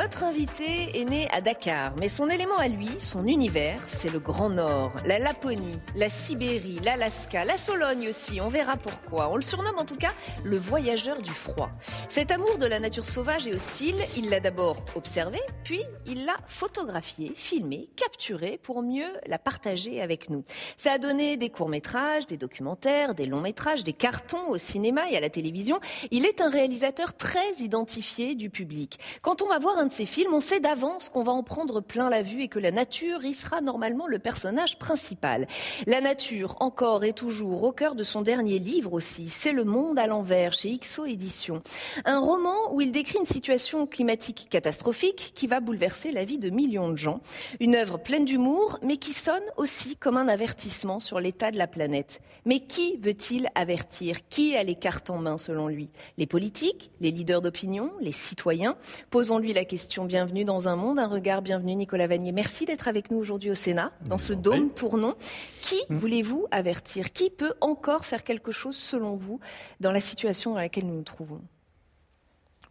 Notre invité est né à Dakar, mais son élément à lui, son univers, c'est le Grand Nord, la Laponie, la Sibérie, l'Alaska, la Sologne aussi, on verra pourquoi. On le surnomme en tout cas le voyageur du froid. Cet amour de la nature sauvage et hostile, il l'a d'abord observé, puis il l'a photographié, filmé, capturé pour mieux la partager avec nous. Ça a donné des courts-métrages, des documentaires, des longs-métrages, des cartons au cinéma et à la télévision. Il est un réalisateur très identifié du public. Quand on va voir un de ces films, on sait d'avance qu'on va en prendre plein la vue et que la nature y sera normalement le personnage principal. La nature, encore et toujours, au cœur de son dernier livre aussi, C'est le monde à l'envers chez XO Éditions. Un roman où il décrit une situation climatique catastrophique qui va bouleverser la vie de millions de gens. Une œuvre pleine d'humour, mais qui sonne aussi comme un avertissement sur l'état de la planète. Mais qui veut-il avertir? Qui a les cartes en main selon lui? Les politiques Les leaders d'opinion Les citoyens? Posons-lui la question. Bienvenue dans un monde, un regard. Bienvenue Nicolas Vanier. Merci d'être avec nous aujourd'hui au Sénat, dans ce dôme tournant. Qui Hum. voulez-vous avertir? Qui peut encore faire quelque chose selon vous dans la situation dans laquelle nous nous trouvons?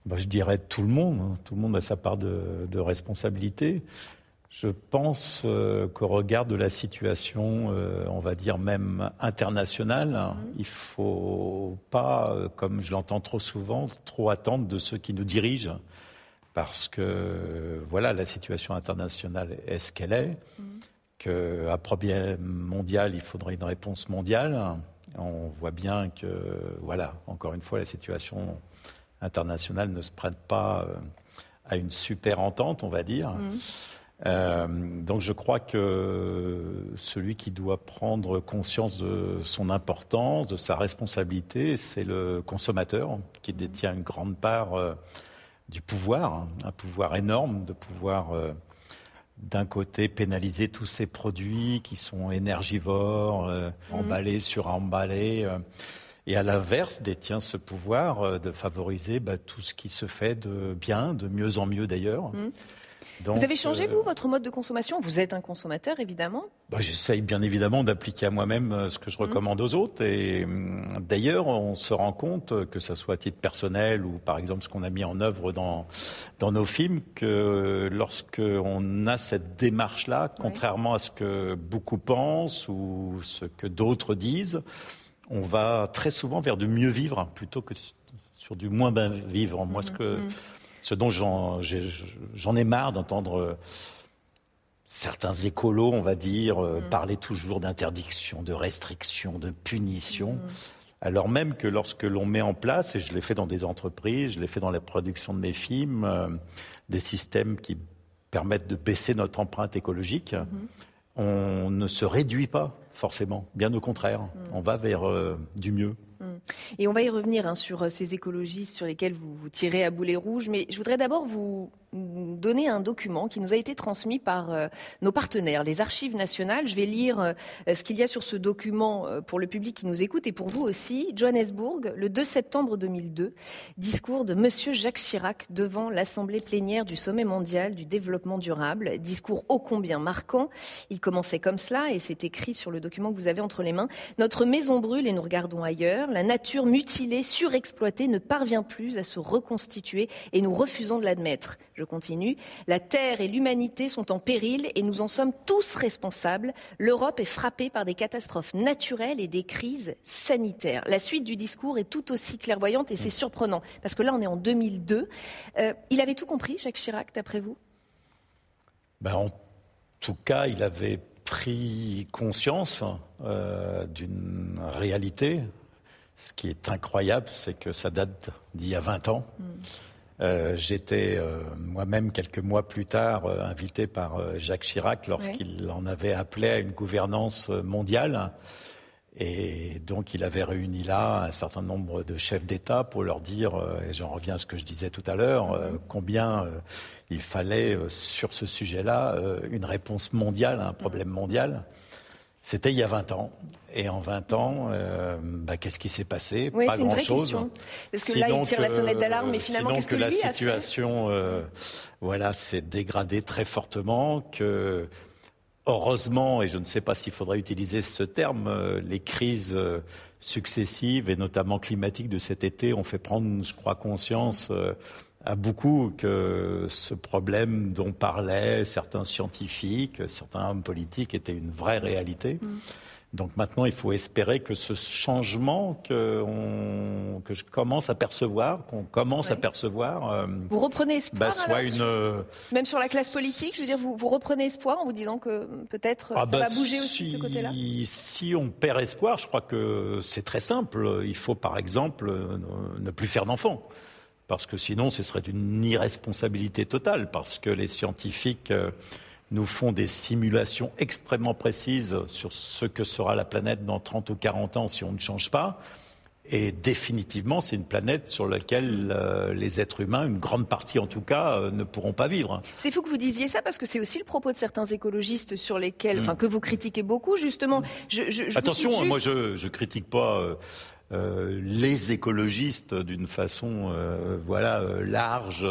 Bah, je dirais tout le monde. hein. Tout le monde a sa part de, de responsabilité. Je pense euh, qu'au regard de la situation, euh, on va dire même internationale, hein, il faut pas, euh, comme je l'entends trop souvent, trop attendre de ceux qui nous dirigent, parce que euh, voilà, la situation internationale est ce qu'elle est. Qu'à problème mondial, il faudrait une réponse mondiale. On voit bien que, voilà, encore une fois, la situation internationale ne se prête pas euh, à une super entente, on va dire. Euh, donc je crois que celui qui doit prendre conscience de son importance, de sa responsabilité, c'est le consommateur qui détient une grande part du pouvoir, hein, un pouvoir énorme de pouvoir euh, d'un côté pénaliser tous ces produits qui sont énergivores, euh, emballés sur emballés, euh, et à l'inverse détient ce pouvoir euh, de favoriser bah, tout ce qui se fait de bien, de mieux en mieux d'ailleurs. Donc, Vous avez changé, euh, vous, votre mode de consommation? Vous êtes un consommateur, évidemment. bah, J'essaye bien évidemment d'appliquer à moi-même euh, ce que je recommande aux autres. Et hum, d'ailleurs, on se rend compte, euh, que ce soit à titre personnel ou par exemple ce qu'on a mis en œuvre dans, dans nos films, que lorsque on a cette démarche-là, contrairement à ce que beaucoup pensent ou ce que d'autres disent, on va très souvent vers du mieux vivre plutôt que sur du moins bien vivre. Moi, ce, que, ce dont j'en ai marre d'entendre euh, certains écolos, on va dire, euh, parler toujours d'interdiction, de restriction, de punition. Alors même que lorsque l'on met en place, et je l'ai fait dans des entreprises, je l'ai fait dans la production de mes films, euh, des systèmes qui permettent de baisser notre empreinte écologique, on ne se réduit pas forcément, bien au contraire, on va vers euh, du mieux. Et on va y revenir hein, sur euh, ces écologistes sur lesquels vous, vous tirez à boulet rouge. Mais je voudrais d'abord vous donner un document qui nous a été transmis par euh, nos partenaires, les Archives nationales. Je vais lire euh, ce qu'il y a sur ce document euh, pour le public qui nous écoute et pour vous aussi. Johannesburg, le 2 septembre 2002, discours de Monsieur Jacques Chirac devant l'Assemblée plénière du Sommet mondial du développement durable. Discours ô combien marquant. Il commençait comme cela et c'est écrit sur le document que vous avez entre les mains. Notre maison brûle et nous regardons ailleurs. La nature mutilée, surexploitée ne parvient plus à se reconstituer et nous refusons de l'admettre. Je continue. La Terre et l'humanité sont en péril et nous en sommes tous responsables. L'Europe est frappée par des catastrophes naturelles et des crises sanitaires. La suite du discours est tout aussi clairvoyante et c'est surprenant parce que là, on est en 2002. Euh, il avait tout compris, Jacques Chirac, d'après vous? Ben, En tout cas, il avait pris conscience euh, d'une réalité. Ce qui est incroyable, c'est que ça date d'il y a 20 ans. Mm. Euh, j'étais euh, moi-même quelques mois plus tard euh, invité par Jacques Chirac lorsqu'il en avait appelé à une gouvernance mondiale. Et donc il avait réuni là un certain nombre de chefs d'État pour leur dire, et j'en reviens à ce que je disais tout à l'heure, mm-hmm. combien il fallait sur ce sujet-là une réponse mondiale à un problème mondial. C'était il y a 20 ans. Et en 20 ans, euh, bah, qu'est-ce qui s'est passé? Oui, Pas grand-chose. Parce que là, il tire la sonnette d'alarme, mais finalement, qu'est-ce que, que la situation, euh, voilà, s'est dégradée très fortement. Que heureusement, et je ne sais pas s'il faudrait utiliser ce terme, euh, les crises successives et notamment climatiques de cet été ont fait prendre, je crois, conscience à beaucoup que ce problème dont parlaient certains scientifiques, certains hommes politiques était une vraie réalité. Mm. Donc maintenant, il faut espérer que ce changement que, que je commence à percevoir, qu'on commence à percevoir, euh, vous reprenez espoir bah, soit une euh, même sur la classe politique, je veux dire, vous, vous reprenez espoir en vous disant que peut-être ah ça bah, va bouger aussi de ce côté-là? Si on perd espoir, je crois que c'est très simple. Il faut par exemple ne plus faire d'enfants parce que sinon ce serait une irresponsabilité totale, parce que les scientifiques euh, nous font des simulations extrêmement précises sur ce que sera la planète dans 30 ou 40 ans si on ne change pas. Et définitivement, c'est une planète sur laquelle euh, les êtres humains, une grande partie en tout cas, euh, ne pourront pas vivre. C'est fou que vous disiez ça parce que c'est aussi le propos de certains écologistes sur lesquels, enfin, que vous critiquez beaucoup justement. Je, Attention, moi je, je critique pas. Euh, les écologistes d'une façon euh, voilà euh, large.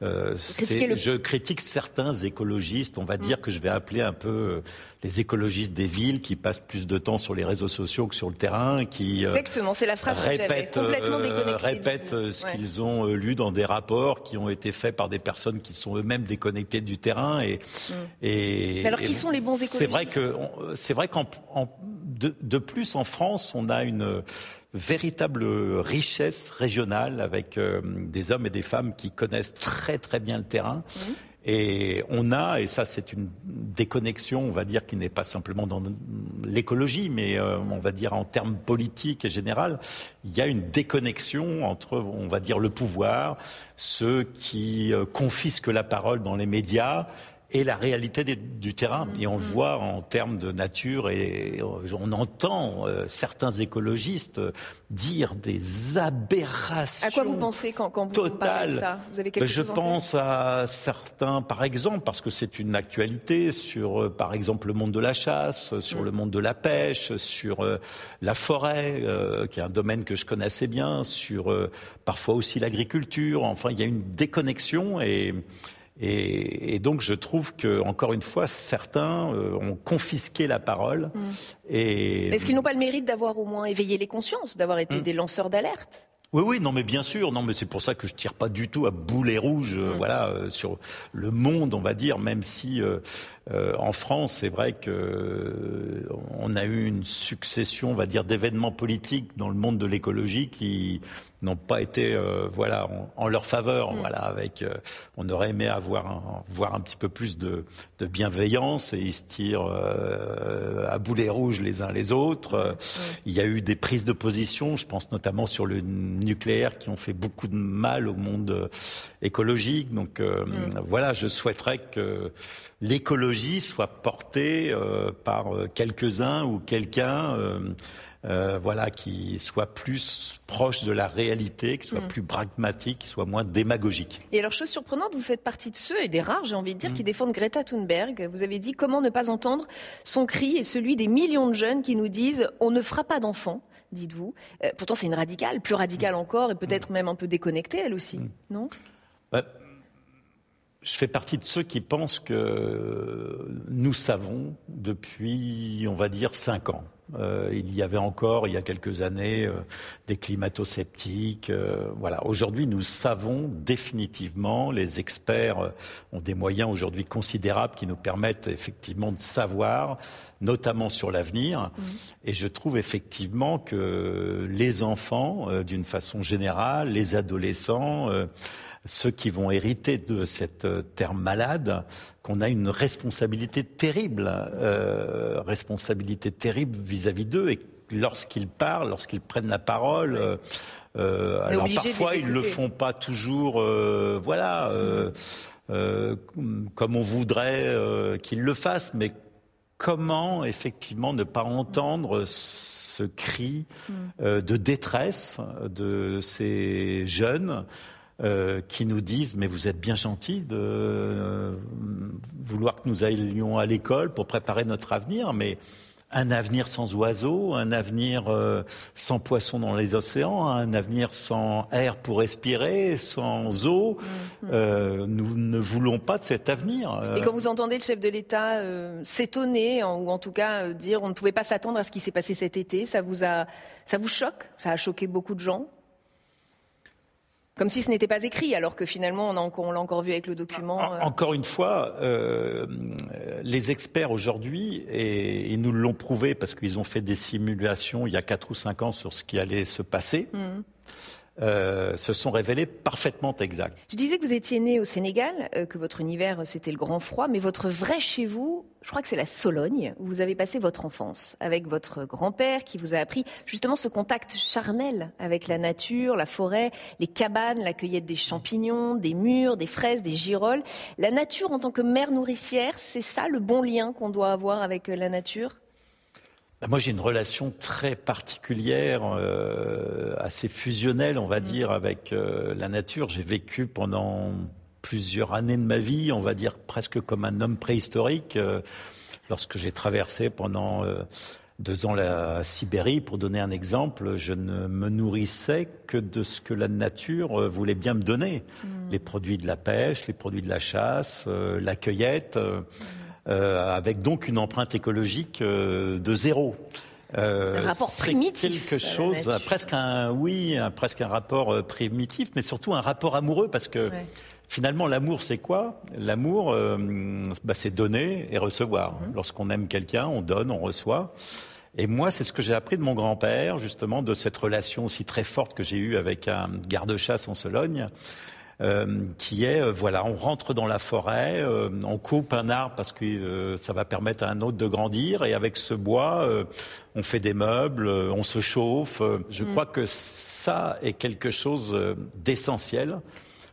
Je critique certains écologistes, on va dire que je vais appeler un peu les écologistes des villes qui passent plus de temps sur les réseaux sociaux que sur le terrain, qui exactement, c'est la phrase répètent, complètement répètent ce qu'ils ont lu dans des rapports qui ont été faits par des personnes qui sont eux-mêmes déconnectées du terrain et, mm. et alors qui sont les bons écologistes C'est vrai que c'est vrai qu'en de, de plus en France, on a une véritable richesse régionale avec euh, des hommes et des femmes qui connaissent très très bien le terrain. Et on a, et ça c'est une déconnexion, on va dire, qui n'est pas simplement dans l'écologie, mais euh, on va dire en termes politiques et général, il y a une déconnexion entre, on va dire, le pouvoir, ceux qui euh, confisquent la parole dans les médias et la réalité du terrain. Et on le mm-hmm. voit en termes de nature et on entend euh, certains écologistes dire des aberrations. À quoi vous pensez quand, quand vous parlez de ça vous avez quelque Je pense à certains, par exemple, parce que c'est une actualité sur, euh, par exemple, le monde de la chasse, sur mm. le monde de la pêche, sur euh, la forêt, qui est un domaine que je connais assez bien, sur parfois aussi l'agriculture. Enfin, il y a une déconnexion et et, donc je trouve que, encore une fois, certains euh, ont confisqué la parole. Mm. Est-ce qu'ils n'ont pas le mérite d'avoir au moins éveillé les consciences, d'avoir été mm. des lanceurs d'alerte? Oui, oui, non, mais bien sûr, non, mais c'est pour ça que je tire pas du tout à boulet rouge, euh, mm. voilà, euh, sur le monde, on va dire, même si en France, c'est vrai que on a eu une succession, on va dire, d'événements politiques dans le monde de l'écologie qui n'ont pas été euh, voilà en, leur faveur. Mm. Voilà, avec euh, on aurait aimé avoir un, voir un petit peu plus de, de bienveillance et ils se tirent euh, à boulet rouge les uns les autres. Mm. Il y a eu des prises de position, je pense notamment sur le nucléaire, qui ont fait beaucoup de mal au monde écologique. Donc mm. voilà, je souhaiterais que l'écologie soit portée par quelques-uns ou quelqu'un euh, voilà, qui soit plus proche de la réalité, qui soit mm. plus pragmatique, qui soit moins démagogique. Et alors, chose surprenante, vous faites partie de ceux, et des rares, j'ai envie de dire, mm. qui défendent Greta Thunberg. Vous avez dit comment ne pas entendre son cri et celui des millions de jeunes qui nous disent on ne fera pas d'enfants dites-vous. Euh, pourtant, c'est une radicale, plus radicale encore, et peut-être mm. même un peu déconnectée, elle aussi, non? Bah, je fais partie de ceux qui pensent que nous savons depuis, on va dire, cinq ans. Euh, il y avait encore, il y a quelques années, euh, des climato-sceptiques. Euh, voilà. Aujourd'hui, nous savons définitivement, les experts ont des moyens aujourd'hui considérables qui nous permettent effectivement de savoir, notamment sur l'avenir. Mmh. Et je trouve effectivement que les enfants, d'une façon générale, les adolescents, ceux qui vont hériter de cette euh, terre malade, qu'on a une responsabilité terrible, euh, responsabilité terrible vis-à-vis d'eux, et lorsqu'ils parlent, lorsqu'ils prennent la parole. Euh, euh alors parfois ils le font pas toujours, voilà, euh, comme on voudrait qu'ils le fassent, mais comment effectivement ne pas entendre ce cri mm. de détresse de ces jeunes euh, qui nous disent mais vous êtes bien gentils de euh, vouloir que nous allions à l'école pour préparer notre avenir, mais un avenir sans oiseaux, un avenir euh, sans poissons dans les océans, un avenir sans air pour respirer, sans eau. Mm-hmm. nous ne voulons pas de cet avenir. Et quand vous entendez le chef de l'État s'étonner, ou en tout cas dire on ne pouvait pas s'attendre à ce qui s'est passé cet été, ça vous a, ça vous choque? Ça a choqué beaucoup de gens? Comme si ce n'était pas écrit, alors que finalement, on, l'a encore vu avec le document. Euh. Encore une fois, euh, les experts aujourd'hui, et ils nous l'ont prouvé parce qu'ils ont fait des simulations il y a 4 ou 5 ans sur ce qui allait se passer. Mmh. Euh, se sont révélés parfaitement exacts. Je disais que vous étiez né au Sénégal, euh, que votre univers euh, c'était le grand froid, mais votre vrai chez vous, je crois que c'est la Sologne, où vous avez passé votre enfance avec votre grand-père qui vous a appris justement ce contact charnel avec la nature, la forêt, les cabanes, la cueillette des champignons, des mûres, des fraises, des girolles. La nature en tant que mère nourricière, c'est ça le bon lien qu'on doit avoir avec la nature? Moi, j'ai une relation très particulière, euh, assez fusionnelle, on va mm. dire, avec euh, la nature. J'ai vécu pendant plusieurs années de ma vie, on va dire presque comme un homme préhistorique, euh, lorsque j'ai traversé pendant deux ans la Sibérie. Pour donner un exemple, je ne me nourrissais que de ce que la nature voulait bien me donner. Mm. Les produits de la pêche, les produits de la chasse, la cueillette. Mm. Avec donc une empreinte écologique euh, de zéro. Euh, un rapport primitif. Quelque chose, presque un, oui, presque un rapport primitif, mais surtout un rapport amoureux, parce que finalement, l'amour, c'est quoi? L'amour, bah, c'est donner et recevoir. Mhm. Lorsqu'on aime quelqu'un, on donne, on reçoit. Et moi, c'est ce que j'ai appris de mon grand-père, justement, de cette relation aussi très forte que j'ai eue avec un garde-chasse en Sologne. Euh, qui est, euh, voilà, on rentre dans la forêt, euh, on coupe un arbre parce que ça va permettre à un autre de grandir, et avec ce bois, on fait des meubles, on se chauffe. Je mm. crois que ça est quelque chose d'essentiel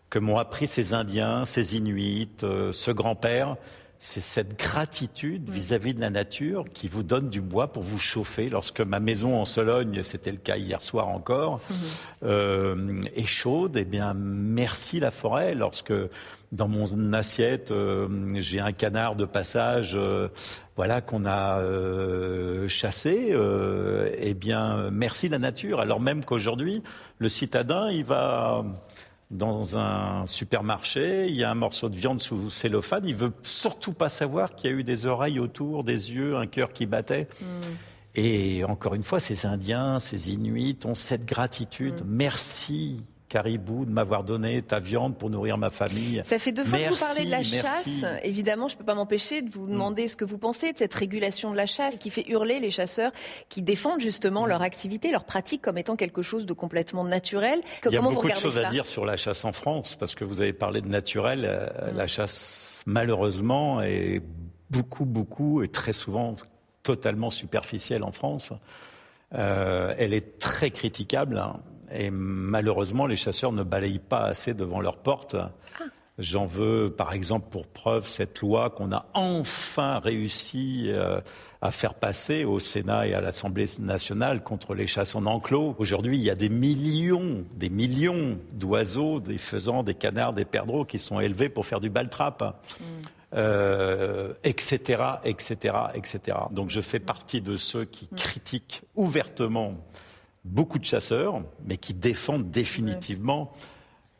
que m'ont appris ces Indiens, ces Inuits, ce grand-père c'est cette gratitude vis-à-vis de la nature qui vous donne du bois pour vous chauffer. Lorsque ma maison en Sologne, c'était le cas hier soir encore, mhm. euh, est chaude, eh bien merci la forêt. Lorsque dans mon assiette euh, j'ai un canard de passage, euh, voilà qu'on a chassé, eh bien merci la nature. Alors même qu'aujourd'hui le citadin, il va dans un supermarché, il y a un morceau de viande sous cellophane, il veut surtout pas savoir qu'il y a eu des oreilles autour, des yeux, un cœur qui battait. Mm. Et encore une fois, ces Indiens, ces Inuits ont cette gratitude. Mm. Merci Caribou, de m'avoir donné ta viande pour nourrir ma famille. Ça fait deux fois que vous parlez de la chasse. Évidemment, je ne peux pas m'empêcher de vous mm. demander ce que vous pensez de cette régulation de la chasse qui fait hurler les chasseurs qui défendent justement mm. leur activité, leur pratique comme étant quelque chose de complètement naturel. Il y a beaucoup de choses à dire sur la chasse en France parce que vous avez parlé de naturel. Euh, mm. La chasse, malheureusement, est beaucoup, beaucoup et très souvent totalement superficielle en France. Euh, elle est très critiquable. Hein. Et malheureusement, les chasseurs ne balayent pas assez devant leur porte. Ah. J'en veux, par exemple, pour preuve cette loi qu'on a enfin réussi euh, à faire passer au Sénat et à l'Assemblée nationale contre les chasses en enclos. Aujourd'hui, il y a des millions, des millions d'oiseaux, des faisans, des canards, des perdreaux qui sont élevés pour faire du baltrap. Mm. Euh, etc., etc., etc. Donc je fais partie de ceux qui mm. critiquent ouvertement beaucoup de chasseurs, mais qui défendent définitivement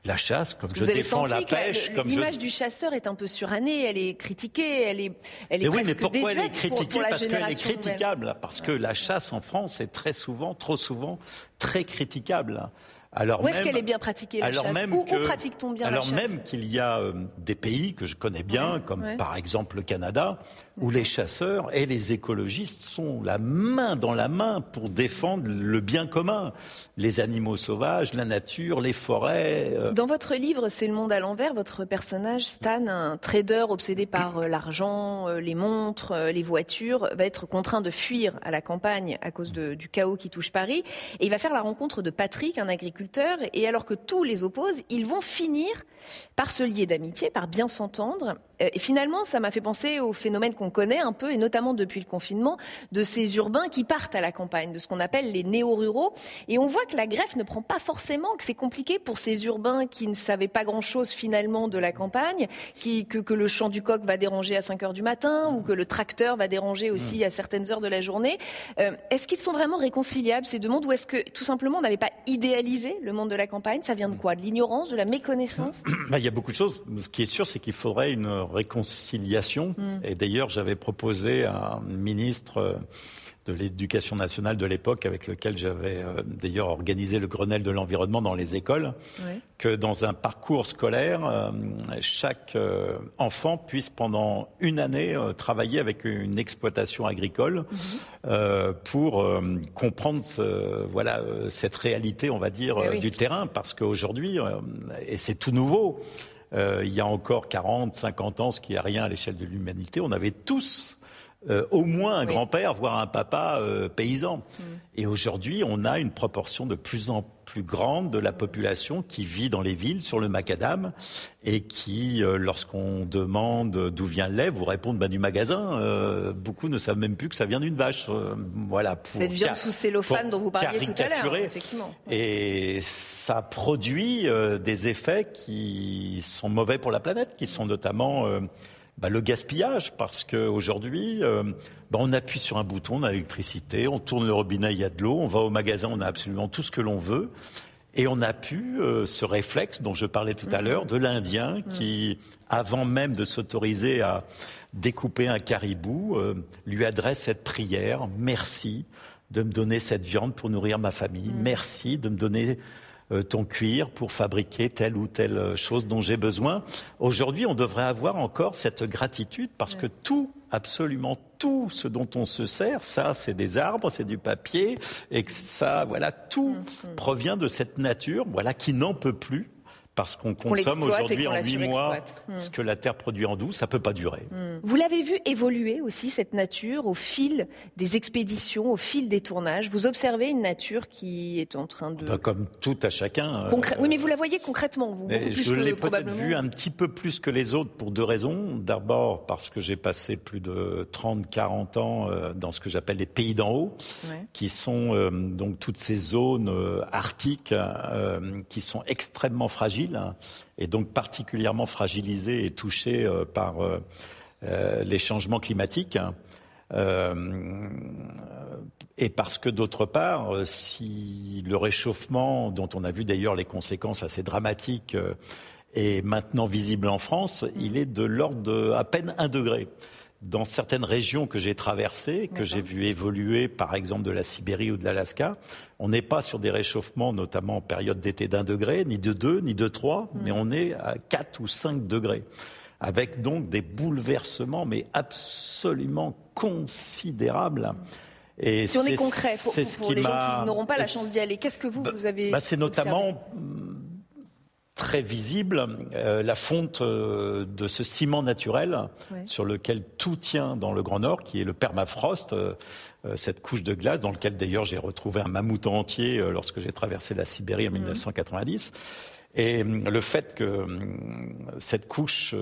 la chasse, comme je défends la pêche. L'image du chasseur est un peu surannée, elle est critiquée, elle est, elle est mais oui, mais pourquoi elle est critiquée Parce qu'elle est critiquable, parce que la chasse en France est très souvent, trop souvent, très critiquable. Alors Où est-ce qu'elle est bien pratiquée la alors chasse même Où, pratique-t-on bien la chasse Alors même qu'il y a euh, des pays que je connais bien, comme par exemple le Canada, où les chasseurs et les écologistes sont la main dans la main pour défendre le bien commun, les animaux sauvages, la nature, les forêts. Euh. Dans votre livre C'est le monde à l'envers, votre personnage Stan, un trader obsédé par euh, l'argent, les montres, les voitures, va être contraint de fuir à la campagne à cause du chaos qui touche Paris, et il va faire la rencontre de Patrick, un agriculteur et alors que tous les opposent, ils vont finir par se lier d'amitié, par bien s'entendre. Euh, et finalement, ça m'a fait penser au phénomène qu'on connaît un peu, et notamment depuis le confinement, de ces urbains qui partent à la campagne, de ce qu'on appelle les néo-ruraux. Et on voit que la greffe ne prend pas forcément, que c'est compliqué pour ces urbains qui ne savaient pas grand-chose finalement de la campagne, qui, que, que, le chant du coq va déranger à 5 heures du matin, ou que le tracteur va déranger aussi à certaines heures de la journée. Euh, est-ce qu'ils sont vraiment réconciliables, ces deux mondes, ou est-ce que tout simplement on n'avait pas idéalisé le monde de la campagne? Ça vient de quoi? De l'ignorance, de la méconnaissance? Bah, Il y a beaucoup de choses. Ce qui est sûr, c'est qu'il faudrait une réconciliation. Mm. Et d'ailleurs, j'avais proposé à un ministre euh, de l'éducation nationale de l'époque, avec lequel j'avais euh, d'ailleurs organisé le Grenelle de l'environnement dans les écoles, que dans un parcours scolaire, euh, chaque enfant puisse pendant une année travailler avec une exploitation agricole mm-hmm. pour comprendre voilà cette réalité, on va dire, eh du terrain, parce qu'aujourd'hui, et c'est tout nouveau, il y a encore 40, 50 ans, ce qui est rien à l'échelle de l'humanité, on avait tous euh, au moins un grand-père, voire un papa euh, paysan. Mm. Et aujourd'hui, on a une proportion de plus en plus grande de la population qui vit dans les villes sur le macadam et qui, lorsqu'on demande d'où vient le lait, vous répondent bah, du magasin. beaucoup ne savent même plus que ça vient d'une vache. voilà. Pour Cette viande sous cellophane dont vous parliez tout à l'heure, effectivement. Et ça produit des effets qui sont mauvais pour la planète, qui sont notamment bah, le gaspillage, parce qu'aujourd'hui, euh, bah, on appuie sur un bouton, on a l'électricité, on tourne le robinet, il y a de l'eau, on va au magasin, on a absolument tout ce que l'on veut. Et on a pu euh, ce réflexe dont je parlais tout à mmh. l'heure de l'Indien mmh. qui, avant même de s'autoriser à découper un caribou, euh, lui adresse cette prière merci de me donner cette viande pour nourrir ma famille, mmh. merci de me donner ton cuir pour fabriquer telle ou telle chose dont j'ai besoin. Aujourd'hui, on devrait avoir encore cette gratitude parce que tout, absolument tout ce dont on se sert, ça, c'est des arbres, c'est du papier, et que ça, voilà, tout provient de cette nature, voilà, qui n'en peut plus parce qu'on consomme aujourd'hui en huit mois hmm. ce que la Terre produit en douze, ça peut pas durer. Hmm. Vous l'avez vu évoluer aussi cette nature au fil des expéditions, au fil des tournages. Vous observez une nature qui est en train de. Bah, comme tout à chacun. Euh, oui, mais vous la voyez concrètement. Vous, je l'ai peut-être vu un petit peu plus que les autres pour deux raisons. D'abord parce que j'ai passé plus de 30, 40 ans euh, dans ce que j'appelle les pays d'en haut, qui sont euh, donc toutes ces zones arctiques qui sont extrêmement fragiles et donc particulièrement fragilisé et touché euh, par euh, euh, les changements climatiques. et parce que d'autre part, si le réchauffement, dont on a vu d'ailleurs les conséquences assez dramatiques, est maintenant visible en France, il est de l'ordre de à peine un degré dans certaines régions que j'ai traversées, que j'ai vu évoluer, par exemple de la Sibérie ou de l'Alaska, on n'est pas sur des réchauffements, notamment en période d'été d'un degré, ni de deux, ni de trois, mm. mais on est à quatre ou cinq degrés. Avec donc des bouleversements, mais absolument considérables. Et si on est, concret, pour, les gens qui n'auront pas la chance d'y aller, qu'est-ce que vous, bah, vous avez bah C'est notamment très visible euh, la fonte euh, de ce ciment naturel sur lequel tout tient dans le Grand Nord, qui est le permafrost, euh, cette couche de glace dans lequel d'ailleurs j'ai retrouvé un mammouth entier lorsque j'ai traversé la Sibérie en 1990. Et le fait que cette couche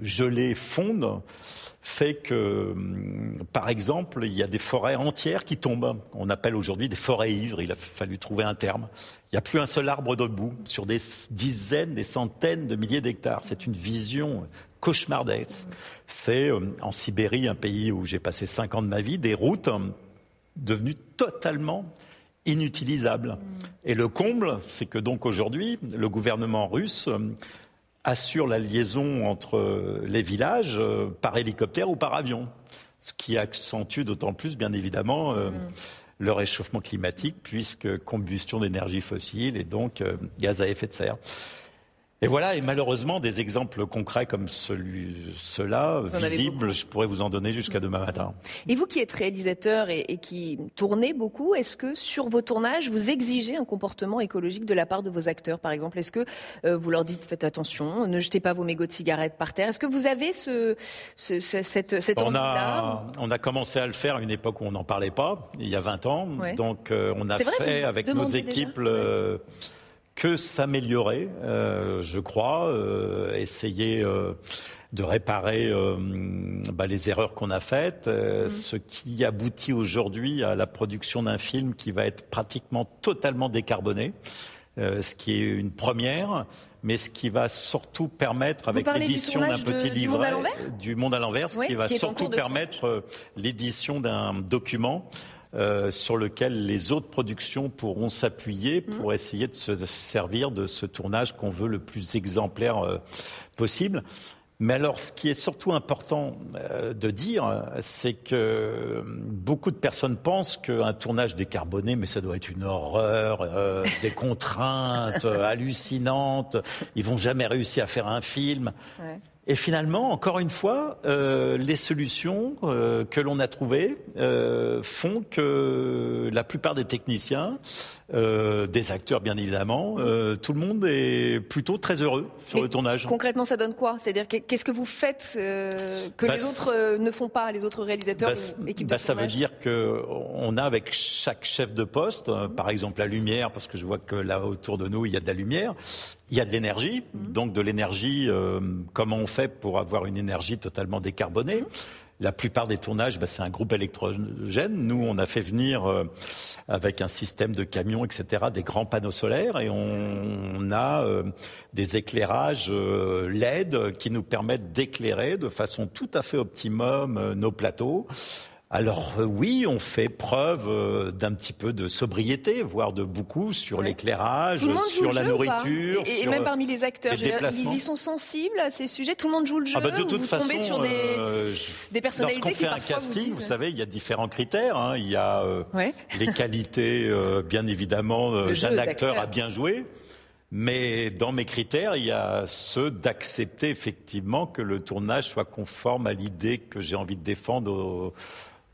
gelée fonde fait que, par exemple, il y a des forêts entières qui tombent. On appelle aujourd'hui des forêts ivres. Il a fallu trouver un terme. Il n'y a plus un seul arbre debout sur des dizaines, des centaines de milliers d'hectares. C'est une vision cauchemardesque. C'est en Sibérie, un pays où j'ai passé cinq ans de ma vie, des routes devenues totalement inutilisable. Et le comble, c'est que donc aujourd'hui, le gouvernement russe euh, assure la liaison entre les villages euh, par hélicoptère ou par avion, ce qui accentue d'autant plus, bien évidemment, euh, le réchauffement climatique, puisque combustion d'énergie fossile et donc gaz à effet de serre. Et voilà, et malheureusement, des exemples concrets comme ceux-là, visibles, je pourrais vous en donner jusqu'à demain matin. Et vous qui êtes réalisateur et, qui tournez beaucoup, est-ce que sur vos tournages, vous exigez un comportement écologique de la part de vos acteurs, par exemple? Est-ce que euh, vous leur dites faites attention, ne jetez pas vos mégots de cigarettes par terre? Est-ce que vous avez ce, ce, cette, cette on a, on a commencé à le faire à une époque où on n'en parlait pas, il y a 20 ans. Donc euh, on a fait avec nos équipes que s'améliorer, euh, je crois, euh, essayer euh, de réparer bah, les erreurs qu'on a faites, mm. ce qui aboutit aujourd'hui à la production d'un film qui va être pratiquement totalement décarboné, ce qui est une première mais ce qui va surtout permettre, avec l'édition d'un petit livret du Monde à l'envers, ce qui va surtout permettre l'édition d'un document euh, sur lequel les autres productions pourront s'appuyer pour mhm. essayer de se servir de ce tournage qu'on veut le plus exemplaire euh, possible. Mais alors, ce qui est surtout important euh, de dire, c'est que beaucoup de personnes pensent qu'un tournage décarboné, mais ça doit être une horreur, des contraintes hallucinantes. Ils vont jamais réussir à faire un film. Ouais. Et finalement, encore une fois, euh, les solutions euh, que l'on a trouvées euh, font que la plupart des techniciens, euh, des acteurs bien évidemment, euh, tout le monde est plutôt très heureux sur le tournage. Concrètement, ça donne quoi? C'est-à-dire qu'est-ce que vous faites que bah, les autres ne font pas, les autres réalisateurs, bah, équipes bah, Ça veut dire que on a avec chaque chef de poste, par exemple la lumière, parce que je vois que là autour de nous il y a de la lumière, il y a de l'énergie, mhm. donc de l'énergie, euh, comment on fait pour avoir une énergie totalement décarbonée? La plupart des tournages, bah, c'est un groupe électrogène. Nous, on a fait venir euh, avec un système de camions, etc., des grands panneaux solaires et on, a euh, des éclairages LED qui nous permettent d'éclairer de façon tout à fait optimum nos plateaux. Alors euh, oui, on fait preuve euh, d'un petit peu de sobriété, voire de beaucoup sur l'éclairage, sur la nourriture. Et, même parmi les acteurs, ils y sont sensibles à ces sujets? Tout le monde joue le jeu. Ah bah de toute façon, sur des, euh, des personnalités lorsqu'on fait un casting, vous, savez, il y a différents critères. Hein. Il y a les qualités, bien évidemment, d'un acteur à bien jouer. Mais dans mes critères, il y a ceux d'accepter effectivement que le tournage soit conforme à l'idée que j'ai envie de défendre au,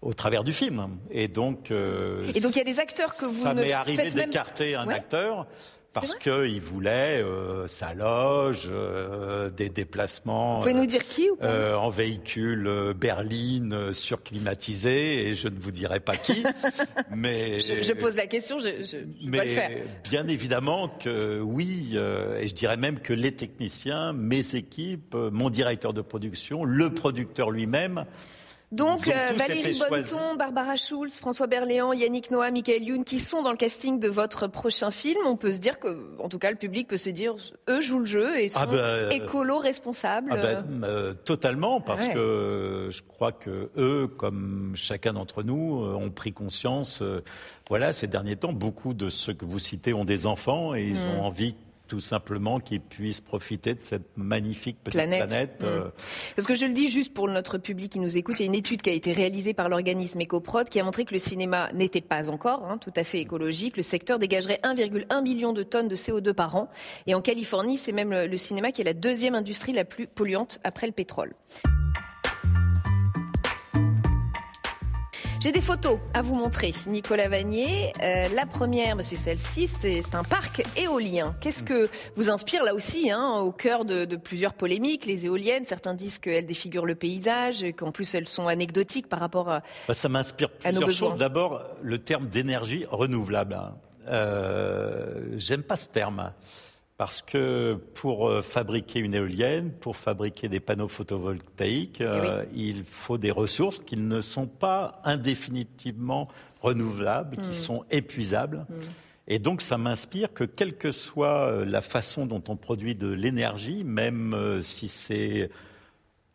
au travers du film. Et donc, euh, et donc il y a des acteurs que vous ça m'est arrivé d'écarter un acteur parce qu'il voulait euh, sa loge, euh, des déplacements. Vous pouvez nous dire qui ou pas euh, En véhicule berline surclimatisé, et je ne vous dirai pas qui. mais je, je, pose la question, je, je, je mais le faire. Bien évidemment que oui, et je dirais même que les techniciens, mes équipes, mon directeur de production, le producteur lui-même donc euh, Valérie Bonneton, Barbara Schulz, François Berléand, Yannick Noah, Michael Youn, qui sont dans le casting de votre prochain film, on peut se dire que, en tout cas, le public peut se dire, eux jouent le jeu et sont ah ben, euh, écolo responsables. Ah ben, euh, totalement, parce que je crois que eux, comme chacun d'entre nous, ont pris conscience. voilà, ces derniers temps, beaucoup de ceux que vous citez ont des enfants et ils mm. ont envie tout simplement qu'ils puissent profiter de cette magnifique petite planète. Euh. Mm. Parce que je le dis juste pour notre public qui nous écoute, il y a une étude qui a été réalisée par l'organisme EcoProd qui a montré que le cinéma n'était pas encore hein, tout à fait écologique. Le secteur dégagerait 1,1 million de tonnes de CO2 par an. Et en Californie, c'est même le cinéma qui est la deuxième industrie la plus polluante après le pétrole. J'ai des photos à vous montrer, Nicolas Vanier. Euh, la première, c'est celle-ci, c'est un parc éolien. Qu'est-ce que vous inspire là aussi, hein, au cœur de, plusieurs polémiques, les éoliennes Certains disent qu'elles défigurent le paysage, qu'en plus elles sont anecdotiques par rapport à, bah, Ça m'inspire plusieurs choses. D'abord, le terme d'énergie renouvelable. Hein. Euh, J'aime pas ce terme. Parce que pour euh, fabriquer une éolienne, pour fabriquer des panneaux photovoltaïques, euh, il faut des ressources qui ne sont pas indéfinitivement renouvelables, qui hmm. sont épuisables. Hmm. Et donc, ça m'inspire que, quelle que soit euh, la façon dont on produit de l'énergie, même si c'est,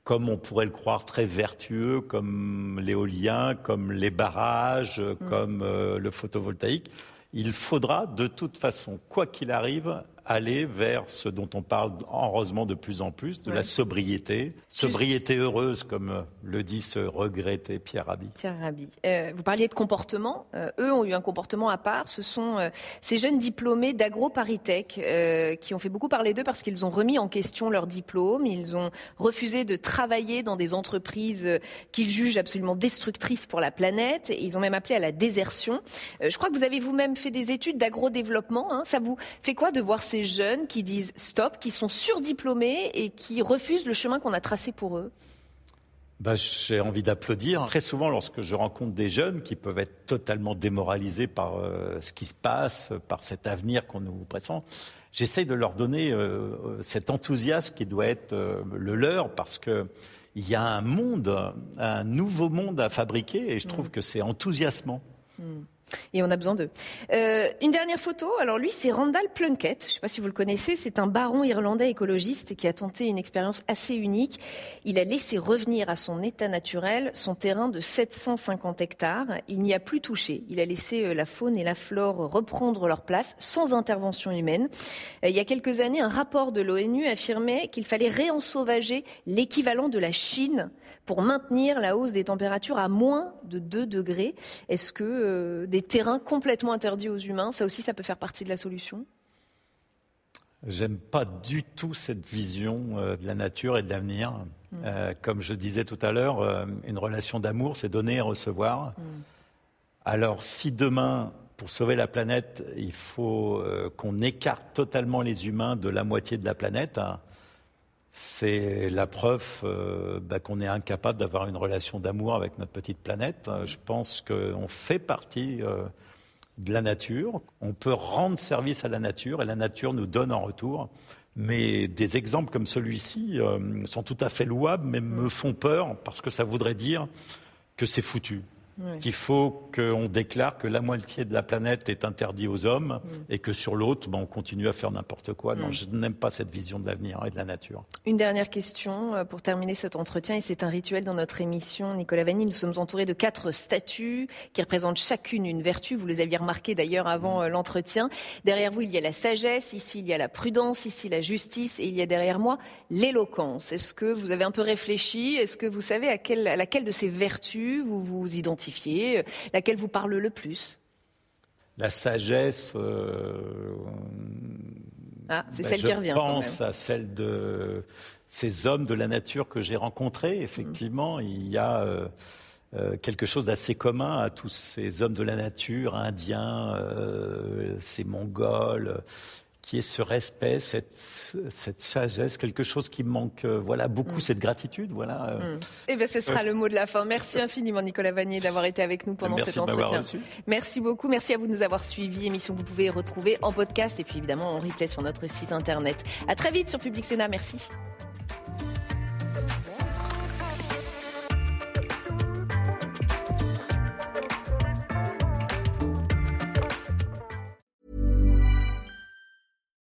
comme on pourrait le croire, très vertueux, comme l'éolien, comme les barrages, hmm. comme le photovoltaïque, il faudra de toute façon, quoi qu'il arrive, aller vers ce dont on parle heureusement de plus en plus, de la sobriété. Sobriété heureuse, comme le dit ce regretté Pierre Rabhi. Pierre Rabhi. Euh, vous parliez de comportement. Euh, eux ont eu un comportement à part. Ce sont euh, ces jeunes diplômés d'AgroParisTech qui ont fait beaucoup parler d'eux parce qu'ils ont remis en question leur diplôme. Ils ont refusé de travailler dans des entreprises qu'ils jugent absolument destructrices pour la planète. ils ont même appelé à la désertion. je crois que vous avez vous-même fait des études d'agrodéveloppement. Hein. Ça vous fait quoi de voir ces jeunes qui disent stop, qui sont surdiplômés et qui refusent le chemin qu'on a tracé pour eux? Bah, J'ai envie d'applaudir. Très souvent, lorsque je rencontre des jeunes qui peuvent être totalement démoralisés par euh, ce qui se passe, par cet avenir qu'on nous présente, j'essaye de leur donner euh, euh, cet enthousiasme qui doit être le leur parce que il y a un monde, un nouveau monde à fabriquer et je trouve mm. que c'est enthousiasmant. Mm. Et on a besoin d'eux. Euh, une dernière photo. Alors lui, c'est Randall Plunkett. Je ne sais pas si vous le connaissez. C'est un baron irlandais écologiste qui a tenté une expérience assez unique. Il a laissé revenir à son état naturel son terrain de 750 hectares. Il n'y a plus touché. Il a laissé euh, la faune et la flore reprendre leur place sans intervention humaine. Euh, il y a quelques années, un rapport de l'ONU affirmait qu'il fallait réensauvager l'équivalent de la Chine pour maintenir la hausse des températures à moins de 2 degrés. Est-ce que des terrains complètement interdits aux humains, ça aussi, ça peut faire partie de la solution J'aime pas du tout cette vision euh, de la nature et de l'avenir. Mm. Euh, comme je disais tout à l'heure, une relation d'amour, c'est donner et recevoir. Mm. Alors si demain, pour sauver la planète, il faut qu'on écarte totalement les humains de la moitié de la planète, hein, c'est la preuve euh, bah, qu'on est incapable d'avoir une relation d'amour avec notre petite planète. Euh, je pense qu'on fait partie euh, de la nature. On peut rendre service à la nature et la nature nous donne en retour. Mais des exemples comme celui-ci sont tout à fait louables, mais me font peur parce que ça voudrait dire que c'est foutu qu'il faut qu'on déclare que la moitié de la planète est interdite aux hommes mm. et que sur l'autre, ben, on continue à faire n'importe quoi. Non, mm. je n'aime pas cette vision de l'avenir et de la nature. Une dernière question euh, pour terminer cet entretien, et c'est un rituel dans notre émission. Nicolas Vanni, nous sommes entourés de quatre statues qui représentent chacune une vertu. Vous les aviez remarquées d'ailleurs avant mm. euh, l'entretien. Derrière vous, il y a la sagesse, ici il y a la prudence, ici la justice, et il y a derrière moi l'éloquence. Est-ce que vous avez un peu réfléchi? Est-ce que vous savez à, à laquelle de ces vertus vous vous identifiez euh, laquelle vous parle le plus? La sagesse. Euh, ah, c'est ben, celle qui revient. Je pense à celle de ces hommes de la nature que j'ai rencontrés. Effectivement, il y a. Euh, quelque chose d'assez commun à tous ces hommes de la nature, indiens, ces mongols, qui est ce respect, cette, cette sagesse, quelque chose qui me manque, euh, voilà, beaucoup, mm. cette gratitude, voilà. Et euh. mm. Eh bien, ce sera le mot de la fin. Merci infiniment, Nicolas Vanier, d'avoir été avec nous pendant cet entretien. Merci beaucoup. Merci à vous de nous avoir suivis. Émission que vous pouvez retrouver en podcast et puis évidemment en replay sur notre site internet. À très vite sur Public Sénat. Merci.